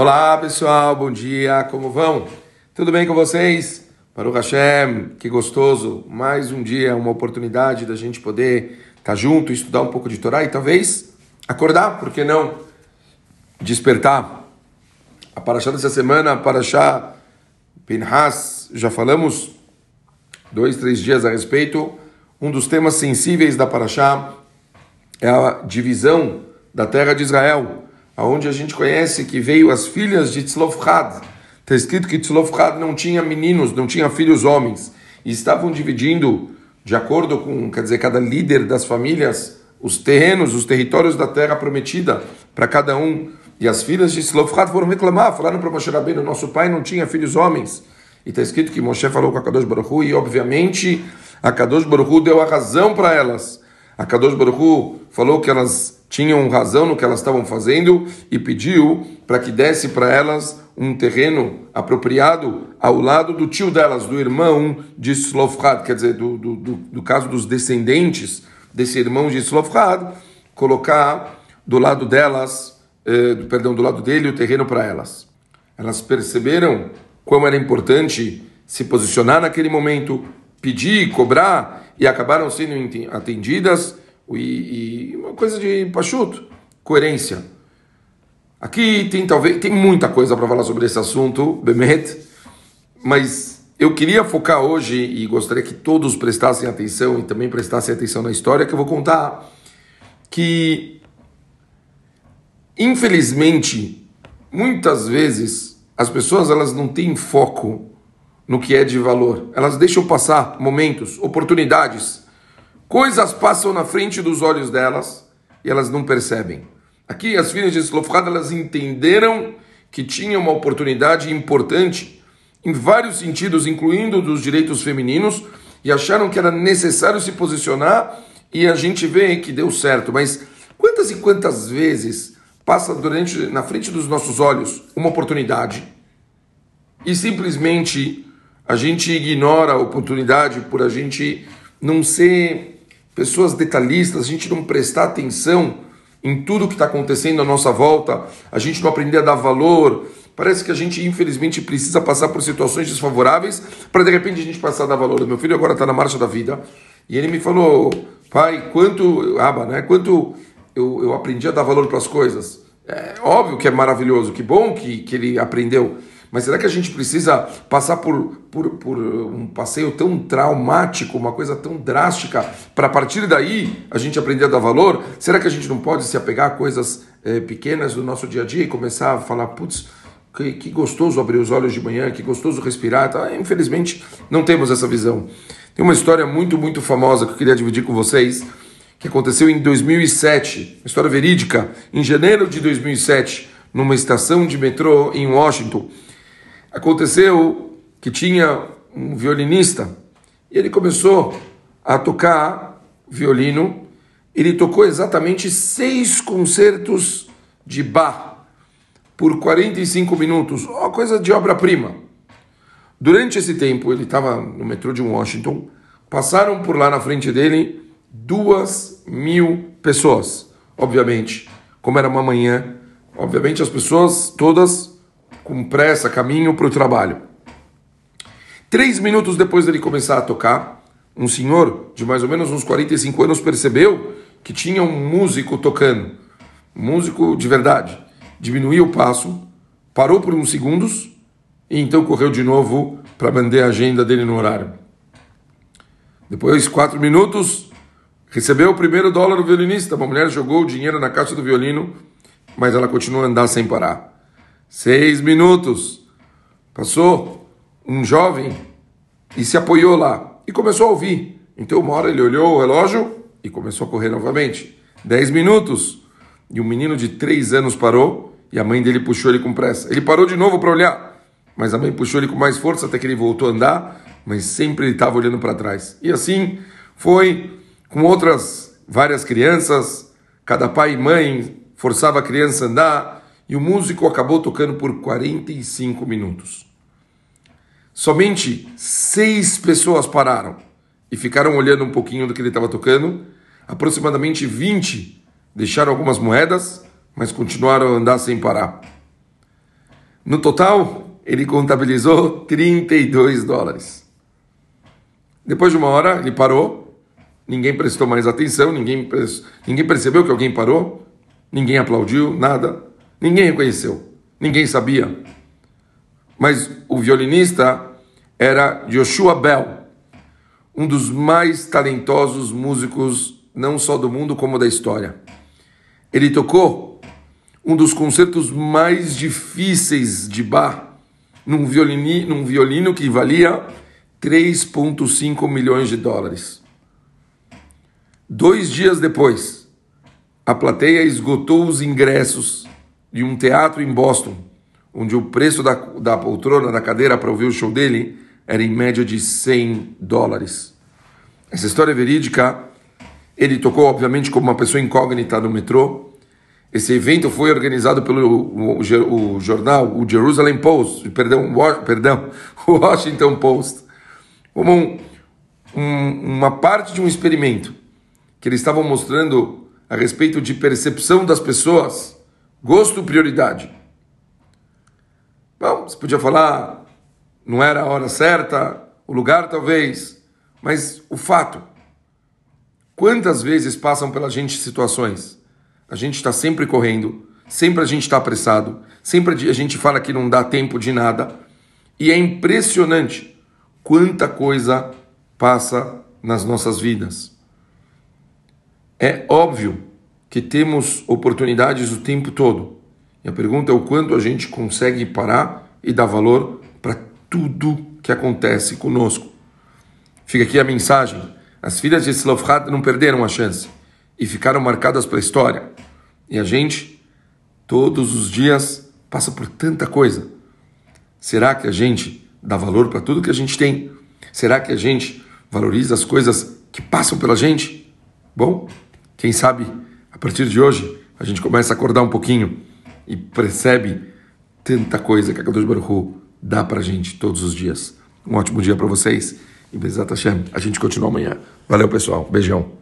Olá pessoal, bom dia, como vão? Tudo bem com vocês? Para o Hashem, que gostoso, mais um dia, uma oportunidade da gente poder estar junto, estudar um pouco de Torá e talvez acordar, por que não? Despertar. A Paraxá dessa semana, a Paraxá Pinhas, já falamos dois, três dias a respeito. Um dos temas sensíveis da Paraxá é a divisão da terra de Israel, aonde a gente conhece que veio as filhas de Tzlofchad. Está escrito que Tzlofchad não tinha meninos, não tinha filhos homens, e estavam dividindo, de acordo com, quer dizer, cada líder das famílias, os terrenos, os territórios da terra prometida para cada um. E as filhas de Tzlofchad foram reclamar, falaram para Moshe Rabbeinu, nosso pai não tinha filhos homens. E está escrito que Moshe falou com a Kadosh Baruch Hu, e obviamente a Kadosh Baruch Hu deu a razão para elas. A Kadosh Baruch Hu falou que elas tinham razão no que elas estavam fazendo e pediu para que desse para elas um terreno apropriado ao lado do tio delas, do irmão de Slofrad, quer dizer, do, do, do, do caso dos descendentes desse irmão de Slofrad, colocar do lado delas, eh, perdão, do lado dele o terreno para elas. Elas perceberam como era importante se posicionar naquele momento, pedir, cobrar, e acabaram sendo atendidas, e, e uma coisa de pachuto, coerência. Aqui tem talvez tem muita coisa para falar sobre esse assunto, Bemet, mas eu queria focar hoje e gostaria que todos prestassem atenção e também prestassem atenção na história que eu vou contar que infelizmente muitas vezes as pessoas elas não têm foco no que é de valor. Elas deixam passar momentos, oportunidades, coisas passam na frente dos olhos delas e elas não percebem. Aqui as filhas de Slofrad elas entenderam que tinha uma oportunidade importante em vários sentidos, incluindo dos direitos femininos, e acharam que era necessário se posicionar e a gente vê que deu certo. Mas quantas e quantas vezes passa durante na frente dos nossos olhos uma oportunidade e simplesmente a gente ignora a oportunidade por a gente não ser pessoas detalhistas, a gente não prestar atenção em tudo que está acontecendo à nossa volta, a gente não aprender a dar valor. Parece que a gente, infelizmente, precisa passar por situações desfavoráveis para de repente a gente passar a dar valor. Meu filho agora está na marcha da vida e ele me falou, pai, quanto, aba, né? Quanto eu, eu aprendi a dar valor para as coisas. É óbvio que é maravilhoso, que bom que, que ele aprendeu. Mas será que a gente precisa passar por, por, por um passeio tão traumático, uma coisa tão drástica, para a partir daí a gente aprender a dar valor? Será que a gente não pode se apegar a coisas é, pequenas do nosso dia a dia e começar a falar, putz, que, que, gostoso abrir os olhos de manhã, que gostoso respirar? Tá? Infelizmente, não temos essa visão. Tem uma história muito, muito famosa que eu queria dividir com vocês, que aconteceu em 2007, uma história verídica, em janeiro de 2007, numa estação de metrô em Washington. Aconteceu que tinha um violinista e ele começou a tocar violino. Ele tocou exatamente seis concertos de Bach por 45 minutos, uma coisa de obra-prima. Durante esse tempo, ele estava no metrô de Washington, passaram por lá na frente dele duas mil pessoas. Obviamente, como era uma manhã, obviamente as pessoas todas com pressa, caminho para o trabalho. Três minutos depois dele começar a tocar, um senhor de mais ou menos uns 45 anos percebeu que tinha um músico tocando, um músico de verdade. Diminuiu o passo, parou por uns segundos e então correu de novo para manter a agenda dele no horário. Depois, quatro minutos, recebeu o primeiro dólar do violinista. Uma mulher jogou o dinheiro na caixa do violino, mas ela continua a andar sem parar. Seis minutos. Passou um jovem e se apoiou lá e começou a ouvir. Então, uma hora ele olhou o relógio e começou a correr novamente. Dez minutos. E um menino de três anos parou e a mãe dele puxou ele com pressa. Ele parou de novo para olhar, mas a mãe puxou ele com mais força até que ele voltou a andar, mas sempre ele estava olhando para trás. E assim foi com outras várias crianças. Cada pai e mãe forçava a criança a andar e o músico acabou tocando por 45 minutos. Somente seis pessoas pararam e ficaram olhando um pouquinho do que ele estava tocando. Aproximadamente 20 deixaram algumas moedas, mas continuaram a andar sem parar. No total, ele contabilizou 32 dólares. Depois de uma hora, ele parou, ninguém prestou mais atenção, ninguém, ninguém percebeu que alguém parou, ninguém aplaudiu, nada, ninguém reconheceu, ninguém sabia. Mas o violinista era Joshua Bell, um dos mais talentosos músicos, não só do mundo, como da história. Ele tocou um dos concertos mais difíceis de Bach num, violini, num violino que valia 3,5 milhões de dólares. Dois dias depois, a plateia esgotou os ingressos de um teatro em Boston, onde o preço da, da poltrona, da cadeira para ouvir o show dele, era em média de 100 dólares. Essa história é verídica. Ele tocou, obviamente, como uma pessoa incógnita no metrô. Esse evento foi organizado pelo o, o, o jornal, o Jerusalem Post, perdão, o, perdão, Washington Post como um, um, uma parte de um experimento que eles estavam mostrando a respeito de percepção das pessoas, gosto, prioridade. Bom, você podia falar, não era a hora certa, o lugar talvez, mas o fato. Quantas vezes passam pela gente situações? A gente está sempre correndo, sempre a gente está apressado, sempre a gente fala que não dá tempo de nada, e é impressionante quanta coisa passa nas nossas vidas. É óbvio que temos oportunidades o tempo todo. E a pergunta é o quanto a gente consegue parar e dar valor para tudo que acontece conosco. Fica aqui a mensagem. As filhas de Slofhat não perderam a chance e ficaram marcadas para a história. E a gente, todos os dias, passa por tanta coisa. Será que a gente dá valor para tudo que a gente tem? Será que a gente valoriza as coisas que passam pela gente? Bom, quem sabe a partir de hoje a gente começa a acordar um pouquinho e percebe tanta coisa que a Kadosh Baruch Hu dá para a gente todos os dias. Um ótimo dia para vocês e Bezat Hashem, a gente continua amanhã. Valeu pessoal, beijão.